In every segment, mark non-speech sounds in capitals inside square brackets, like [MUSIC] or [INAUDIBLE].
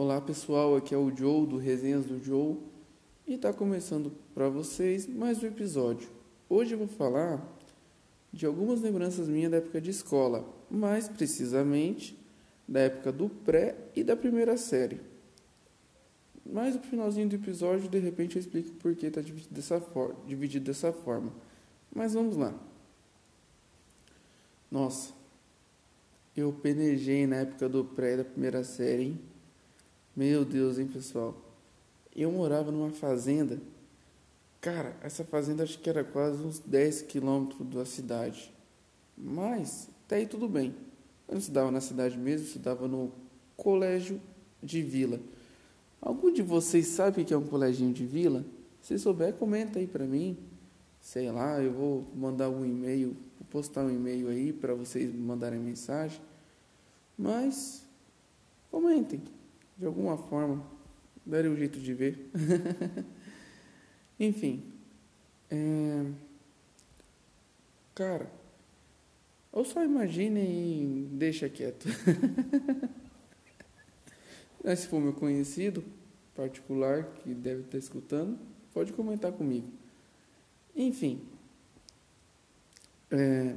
Olá pessoal, aqui é o Joe do Resenhas do Joe e está começando para vocês mais um episódio. Hoje eu vou falar de algumas lembranças minhas da época de escola, mais precisamente da época do pré e da primeira série. Mas no finalzinho do episódio, de repente eu explico por que está dividido dessa, dividido dessa forma. Mas vamos lá. Nossa, eu penejei na época do pré da primeira série, hein? Meu Deus, hein, pessoal? Eu morava numa fazenda. Cara, essa fazenda acho que era quase uns 10 quilômetros da cidade. Mas, até aí tudo bem. Eu não estudava na cidade mesmo, estudava no colégio de vila. Algum de vocês sabe o que é um coleginho de vila? Se souber, comenta aí para mim. Sei lá, eu vou mandar um e-mail, vou postar um e-mail aí para vocês mandarem mensagem. Mas comentem, de alguma forma, darem um jeito de ver. [LAUGHS] Enfim, é... cara, ou só imagine e deixa quieto. [LAUGHS] Mas se for meu conhecido particular que deve estar escutando, pode comentar comigo. Enfim, é,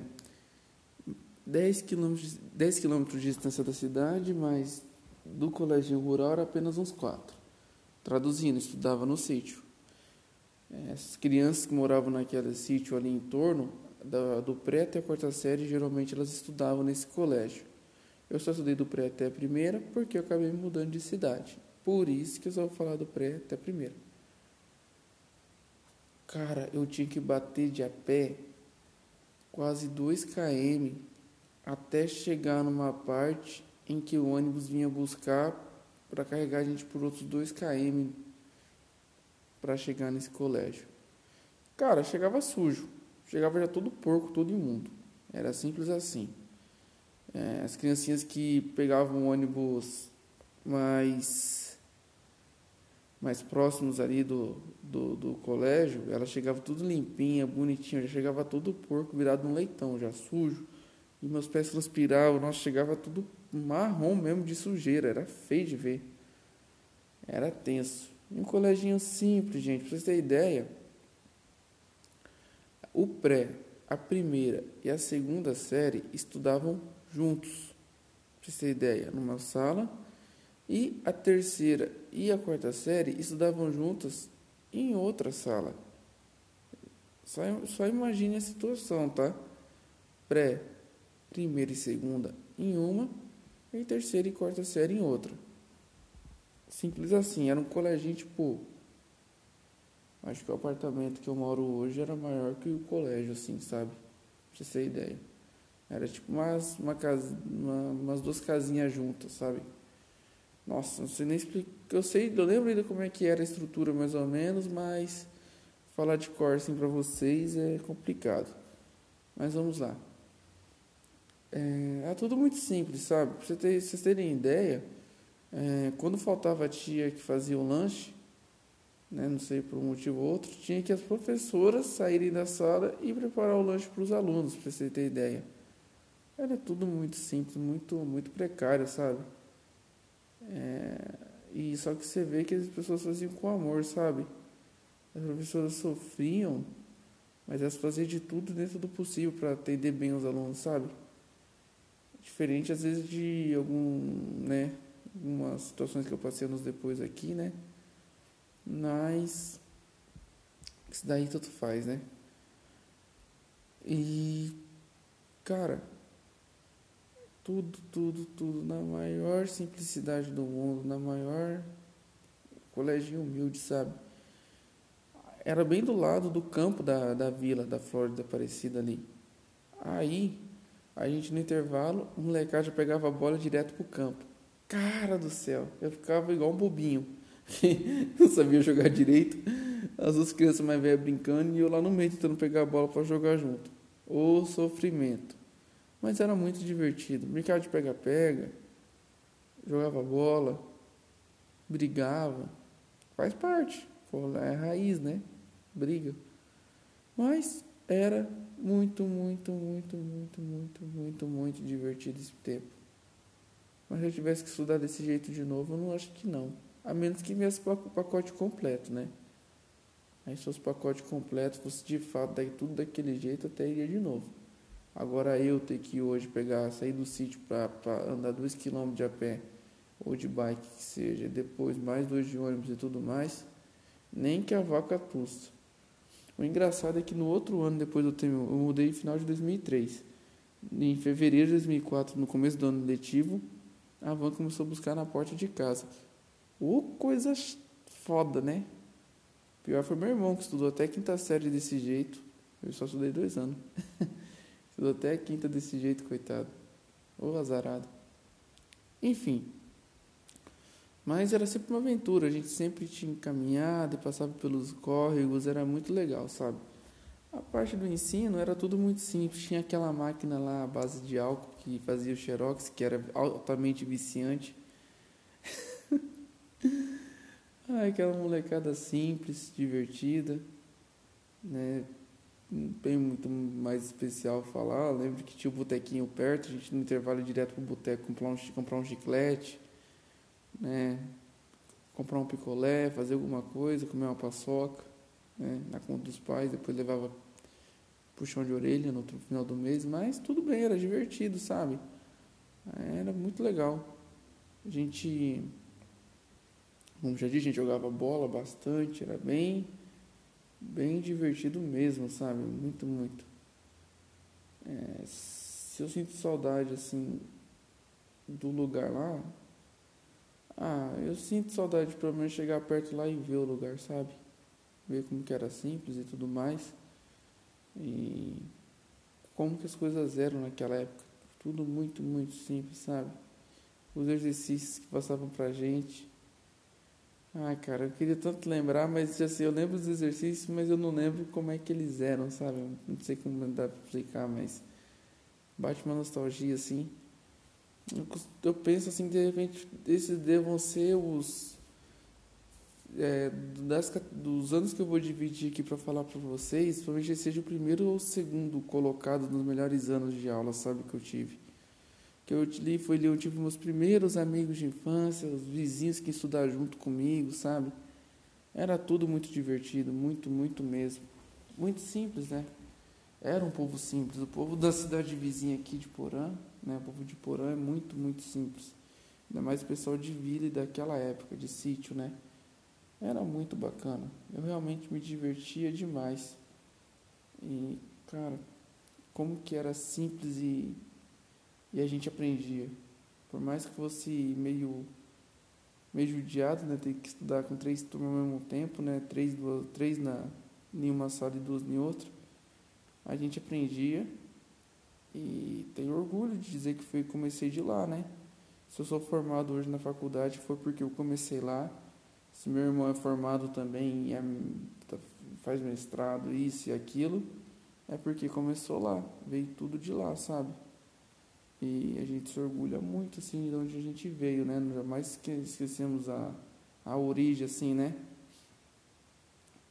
10 quilômetros, 10 quilômetros de distância da cidade, mas do colégio rural era apenas uns 4. Traduzindo, estudava no sítio. As crianças que moravam naquele sítio ali em torno, do pré até a quarta série, geralmente elas estudavam nesse colégio. Eu só estudei do pré até a primeira porque eu acabei me mudando de cidade. Por isso que eu só vou falar do pré até a primeira. Cara, eu tinha que bater de a pé quase 2 km até chegar numa parte em que o ônibus vinha buscar para carregar a gente por outros 2 km para chegar nesse colégio. Cara, chegava sujo, chegava já todo porco, todo imundo. Era simples assim. É, as criancinhas que pegavam ônibus mais mais próximos ali do, do, do colégio, elas chegavam tudo limpinha, bonitinha, já chegava todo porco virado no leitão, já sujo. E meus pés transpiravam, nossa, chegava tudo marrom mesmo de sujeira, era feio de ver. Era tenso. Um coleginho simples, gente, pra vocês terem ideia. O pré, a primeira e a segunda série estudavam juntos. Pra vocês terem ideia, numa sala. E a terceira e a quarta série estudavam juntas em outra sala. Só, só imagine a situação, tá? Pré, primeira e segunda em uma, e terceira e quarta série em outra. Simples assim, era um coleginho tipo. Acho que o apartamento que eu moro hoje era maior que o colégio, assim, sabe? Pra você ter ideia. Era tipo umas, uma casa, uma, umas duas casinhas juntas, sabe? Nossa, não sei nem explicar. Eu sei, eu lembro ainda como é que era a estrutura mais ou menos, mas falar de cor assim para vocês é complicado. Mas vamos lá. É, é tudo muito simples, sabe? Para ter, vocês terem ideia, é, quando faltava a tia que fazia o lanche, né, não sei por um motivo ou outro, tinha que as professoras saírem da sala e preparar o lanche para os alunos, para vocês terem ideia. Era tudo muito simples, muito, muito precário, sabe? É, e só que você vê que as pessoas faziam com amor, sabe? As professoras sofriam, mas elas faziam de tudo dentro do possível para atender bem os alunos, sabe? Diferente às vezes de algum, né, algumas situações que eu passei anos depois aqui, né? Mas isso daí tudo faz, né? E cara, tudo, tudo, tudo na maior simplicidade do mundo, na maior colégio humilde, sabe? Era bem do lado do campo da, da vila, da Flórida Aparecida ali. Aí, a gente no intervalo, o molecada já pegava a bola direto pro campo. Cara do céu, eu ficava igual um bobinho, [LAUGHS] não sabia jogar direito. As duas crianças mais velhas brincando e eu lá no meio tentando pegar a bola para jogar junto. O sofrimento. Mas era muito divertido. Brincava de pega-pega, jogava bola, brigava. Faz parte. É raiz, né? Briga. Mas era muito, muito, muito, muito, muito, muito, muito divertido esse tempo. Mas se eu tivesse que estudar desse jeito de novo, eu não acho que não. A menos que viesse o pacote completo, né? Aí se fosse pacote completo, fosse de fato daí tudo daquele jeito, até iria de novo. Agora eu ter que hoje pegar, sair do sítio para andar dois quilômetros de a pé ou de bike que seja, depois mais dois de ônibus e tudo mais, nem que a vaca tussa. O engraçado é que no outro ano, depois eu, tenho, eu mudei no final de 2003. Em fevereiro de 2004, no começo do ano letivo, a van começou a buscar na porta de casa. Ô, oh, coisa foda, né? Pior foi meu irmão, que estudou até quinta série desse jeito. Eu só estudei dois anos. [LAUGHS] estudou até a quinta desse jeito, coitado. Ô, azarado. Enfim. Mas era sempre uma aventura. A gente sempre tinha caminhado e passava pelos córregos. Era muito legal, sabe? A parte do ensino era tudo muito simples. Tinha aquela máquina lá à base de álcool que fazia o xerox, que era altamente viciante. [LAUGHS] Ai, aquela molecada simples, divertida, né? Não tem muito mais especial falar. Eu lembro que tinha o um botequinho perto, a gente no intervalo direto pro boteco comprar um, comprar um chiclete, né? Comprar um picolé, fazer alguma coisa, comer uma paçoca, né? Na conta dos pais, depois levava puxão de orelha no final do mês, mas tudo bem, era divertido, sabe? Era muito legal. A gente como já disse, a gente jogava bola bastante, era bem, bem divertido mesmo, sabe? Muito, muito. É, se eu sinto saudade, assim, do lugar lá, ah, eu sinto saudade de pelo menos chegar perto lá e ver o lugar, sabe? Ver como que era simples e tudo mais. E como que as coisas eram naquela época. Tudo muito, muito simples, sabe? Os exercícios que passavam pra gente ah, cara, eu queria tanto lembrar, mas assim, eu lembro dos exercícios, mas eu não lembro como é que eles eram, sabe? Não sei como dá pra explicar, mas bate uma nostalgia assim. Eu, penso assim, de repente, esses devam ser os. É, das, dos anos que eu vou dividir aqui para falar para vocês, provavelmente seja o primeiro ou o segundo colocado nos melhores anos de aula, sabe, que eu tive que eu li foi ali, eu tive meus primeiros amigos de infância, os vizinhos que estudaram junto comigo, sabe? Era tudo muito divertido, muito, muito mesmo. Muito simples, né? Era um povo simples. O povo da cidade vizinha aqui de Porã, né? O povo de Porã é muito, muito simples. Ainda mais o pessoal de vila e daquela época, de sítio, né? Era muito bacana. Eu realmente me divertia demais. E, cara, como que era simples e e a gente aprendia. Por mais que fosse meio meio judiado, né, ter que estudar com três turmas ao mesmo tempo, né, três, duas, três na, em uma sala e duas em outra, a gente aprendia e tenho orgulho de dizer que foi comecei de lá, né? Se eu sou formado hoje na faculdade foi porque eu comecei lá. Se meu irmão é formado também é, tá, faz mestrado, isso e aquilo, é porque começou lá, veio tudo de lá, sabe? E a gente se orgulha muito, assim, de onde a gente veio, né? Jamais esquecemos a, a origem, assim, né?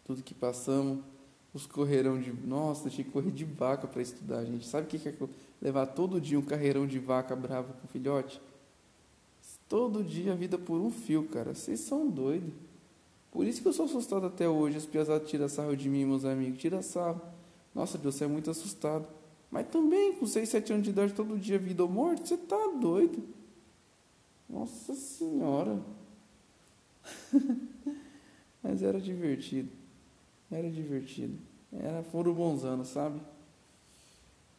Tudo que passamos, os correirão de... Nossa, tinha que correr de vaca para estudar, gente. Sabe o que é levar todo dia um carreirão de vaca bravo com filhote? Todo dia a vida por um fio, cara. Vocês são doidos. Por isso que eu sou assustado até hoje. As piazadas tiram sarro de mim, meus amigos. Tira sarro. Nossa, Deus, você é muito assustado. Mas também, com 6, 7 anos de idade, todo dia vida ou morte, você tá doido. Nossa Senhora. [LAUGHS] Mas era divertido. Era divertido. Era, foram bons anos, sabe?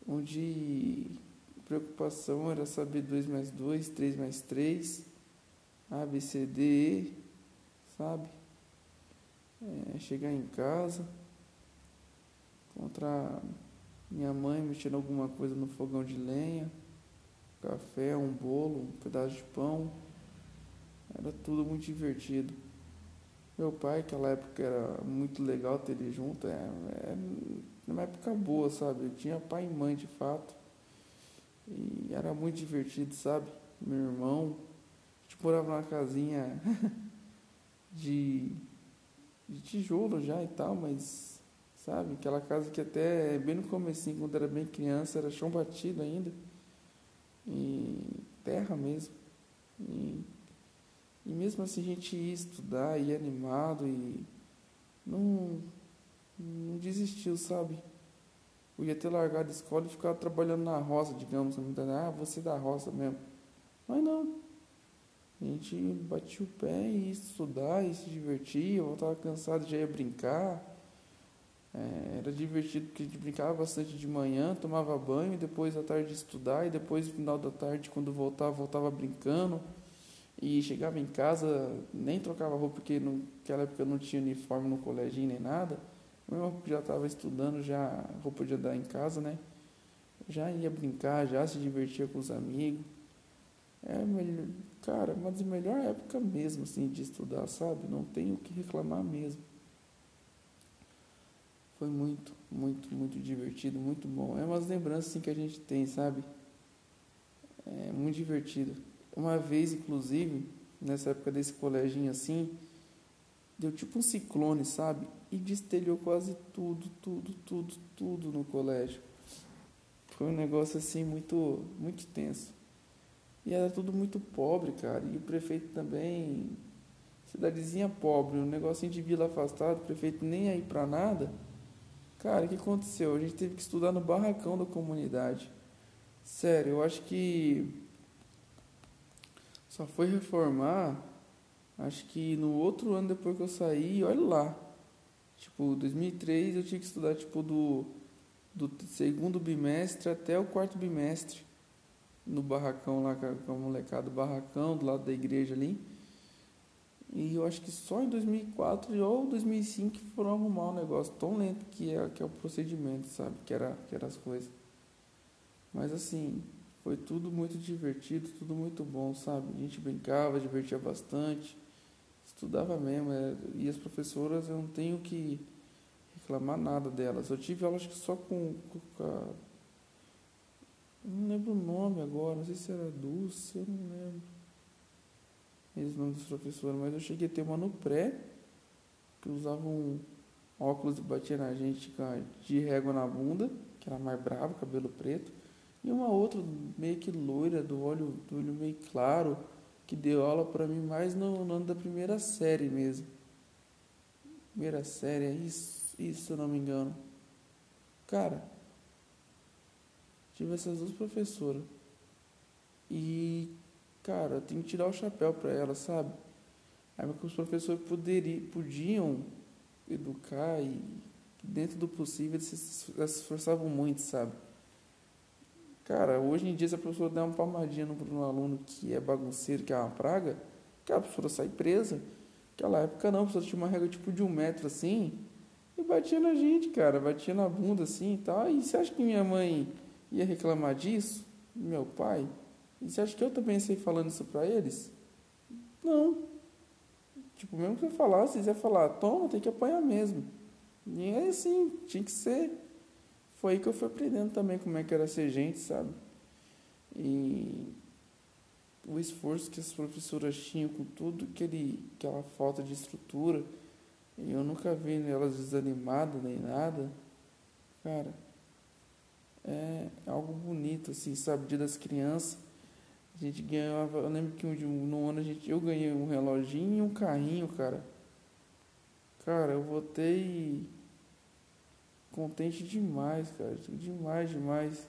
Onde preocupação era saber 2 mais 2, 3 mais 3, A, B, C, D, E, sabe? É, chegar em casa, encontrar minha mãe mexendo alguma coisa no fogão de lenha, café, um bolo, um pedaço de pão. Era tudo muito divertido. Meu pai, aquela época era muito legal ter ele junto, é, é uma época boa, sabe? Eu tinha pai e mãe de fato. E era muito divertido, sabe? Meu irmão, a gente morava numa casinha [LAUGHS] de, de tijolo já e tal, mas sabe? Aquela casa que até bem no começo, quando era bem criança, era chão batido ainda. E terra mesmo. E, mesmo assim a gente ia estudar, ia animado e não, não desistiu, sabe? Eu ia ter largado a escola e ficado trabalhando na roça, digamos, ah, você da roça mesmo. Mas não. A gente batia o pé e ia estudar, e se divertia, voltava cansado, já ia brincar. É, era divertido porque a gente brincava bastante de manhã, tomava banho, depois à tarde estudar, e depois no final da tarde, quando voltava, voltava brincando. E chegava em casa, nem trocava roupa, porque naquela época não tinha uniforme no colégio nem nada. Eu já estava estudando, já roupa de andar em casa, né? Já ia brincar, já se divertia com os amigos. É melhor, cara, uma das melhores épocas mesmo, assim, de estudar, sabe? Não tenho o que reclamar mesmo. Foi muito, muito, muito divertido, muito bom. É umas lembranças assim, que a gente tem, sabe? É muito divertido. Uma vez, inclusive, nessa época desse coleginho assim, deu tipo um ciclone, sabe? E destelhou quase tudo, tudo, tudo, tudo no colégio. Foi um negócio assim muito, muito tenso. E era tudo muito pobre, cara. E o prefeito também, cidadezinha pobre, um negocinho de vila afastado, o prefeito nem aí pra nada. Cara, o que aconteceu? A gente teve que estudar no barracão da comunidade. Sério, eu acho que só foi reformar, acho que no outro ano depois que eu saí, olha lá. Tipo, 2003 eu tinha que estudar tipo do, do segundo bimestre até o quarto bimestre no barracão lá com a molecada do barracão, do lado da igreja ali. E eu acho que só em 2004 ou 2005 foram arrumar um negócio tão lento que é, que é o procedimento, sabe? Que era, que era as coisas. Mas assim, foi tudo muito divertido, tudo muito bom, sabe? A gente brincava, divertia bastante, estudava mesmo. É, e as professoras, eu não tenho que reclamar nada delas. Eu tive acho que só com, com a não lembro o nome agora, não sei se era Dulce, eu não lembro. Esse nome dos professores, mas eu cheguei a ter uma no pré, que usava um óculos e batia na gente de régua na bunda, que era mais bravo, cabelo preto, e uma outra meio que loira, do olho, do olho meio claro, que deu aula para mim mais no, no ano da primeira série mesmo. Primeira série, é isso, isso se eu não me engano. Cara, Tive essas duas professoras. E, cara, eu tenho que tirar o chapéu para elas, sabe? Aí os professores poderiam, podiam educar e, dentro do possível, eles se, se esforçavam muito, sabe? Cara, hoje em dia, se a professora der uma palmadinha no, no aluno que é bagunceiro, que é uma praga, que a professora sai presa. Naquela época não, a professora tinha uma regra tipo de um metro assim, e batia na gente, cara, batia na bunda assim e tal. E você acha que minha mãe ia reclamar disso, meu pai, e você acha que eu também sei falando isso para eles? Não. Tipo, mesmo que eu falasse, eles iam falar, toma, tem que apanhar mesmo. E é assim, tinha que ser. Foi aí que eu fui aprendendo também como é que era ser gente, sabe? E o esforço que as professoras tinham com tudo, aquele, aquela falta de estrutura, e eu nunca vi elas desanimadas nem nada. Cara, é algo bonito, assim, sabe? Dia das crianças. A gente ganhava. Eu lembro que um, no ano a gente, eu ganhei um reloginho e um carrinho, cara. Cara, eu voltei contente demais, cara. Demais, demais.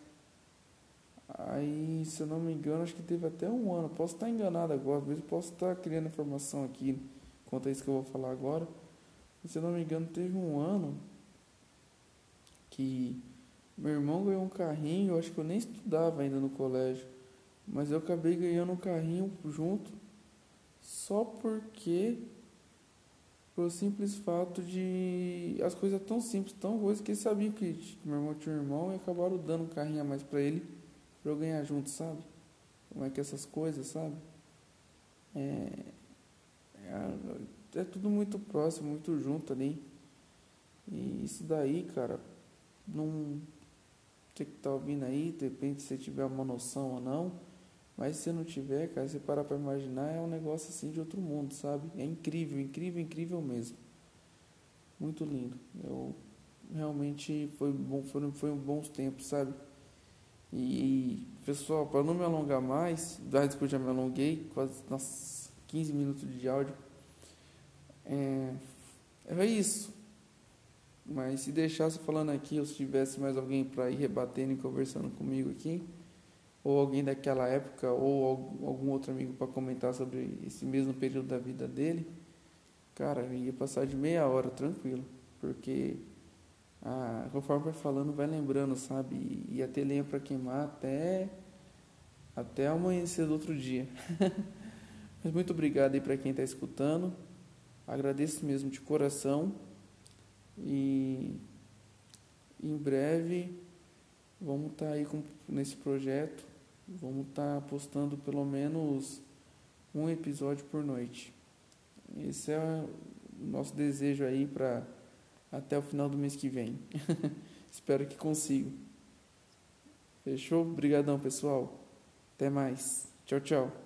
Aí, se eu não me engano, acho que teve até um ano. Posso estar enganado agora, vezes posso estar criando informação aqui quanto a isso que eu vou falar agora. se eu não me engano, teve um ano que meu irmão ganhou um carrinho, eu acho que eu nem estudava ainda no colégio, mas eu acabei ganhando um carrinho junto só porque pelo simples fato de as coisas tão simples, tão coisas que eles sabiam que meu irmão tinha um irmão e acabaram dando um carrinho a mais para ele para eu ganhar junto, sabe? Como é que essas coisas, sabe? É, é, é tudo muito próximo, muito junto ali. E isso daí, cara, não você que está ouvindo aí, de repente você tiver uma noção ou não, mas se não tiver, cara, você parar para imaginar, é um negócio assim de outro mundo, sabe? É incrível, incrível, incrível mesmo. Muito lindo. Eu realmente foi bom, foi um bons tempos, sabe? E, pessoal, para não me alongar mais, desde que eu já me alonguei, quase nossa, 15 minutos de áudio, é, é isso. Mas se deixasse falando aqui, ou se tivesse mais alguém para ir rebatendo e conversando comigo aqui, ou alguém daquela época, ou algum outro amigo para comentar sobre esse mesmo período da vida dele, cara, ia passar de meia hora tranquilo, porque ah, conforme vai falando, vai lembrando, sabe? E até lenha para queimar até, até amanhecer do outro dia. [LAUGHS] Mas muito obrigado aí para quem está escutando. Agradeço mesmo de coração. E em breve vamos estar tá aí com, nesse projeto. Vamos estar tá postando pelo menos um episódio por noite. Esse é o nosso desejo aí para até o final do mês que vem. [LAUGHS] Espero que consiga. Fechou? Obrigadão, pessoal. Até mais. Tchau, tchau.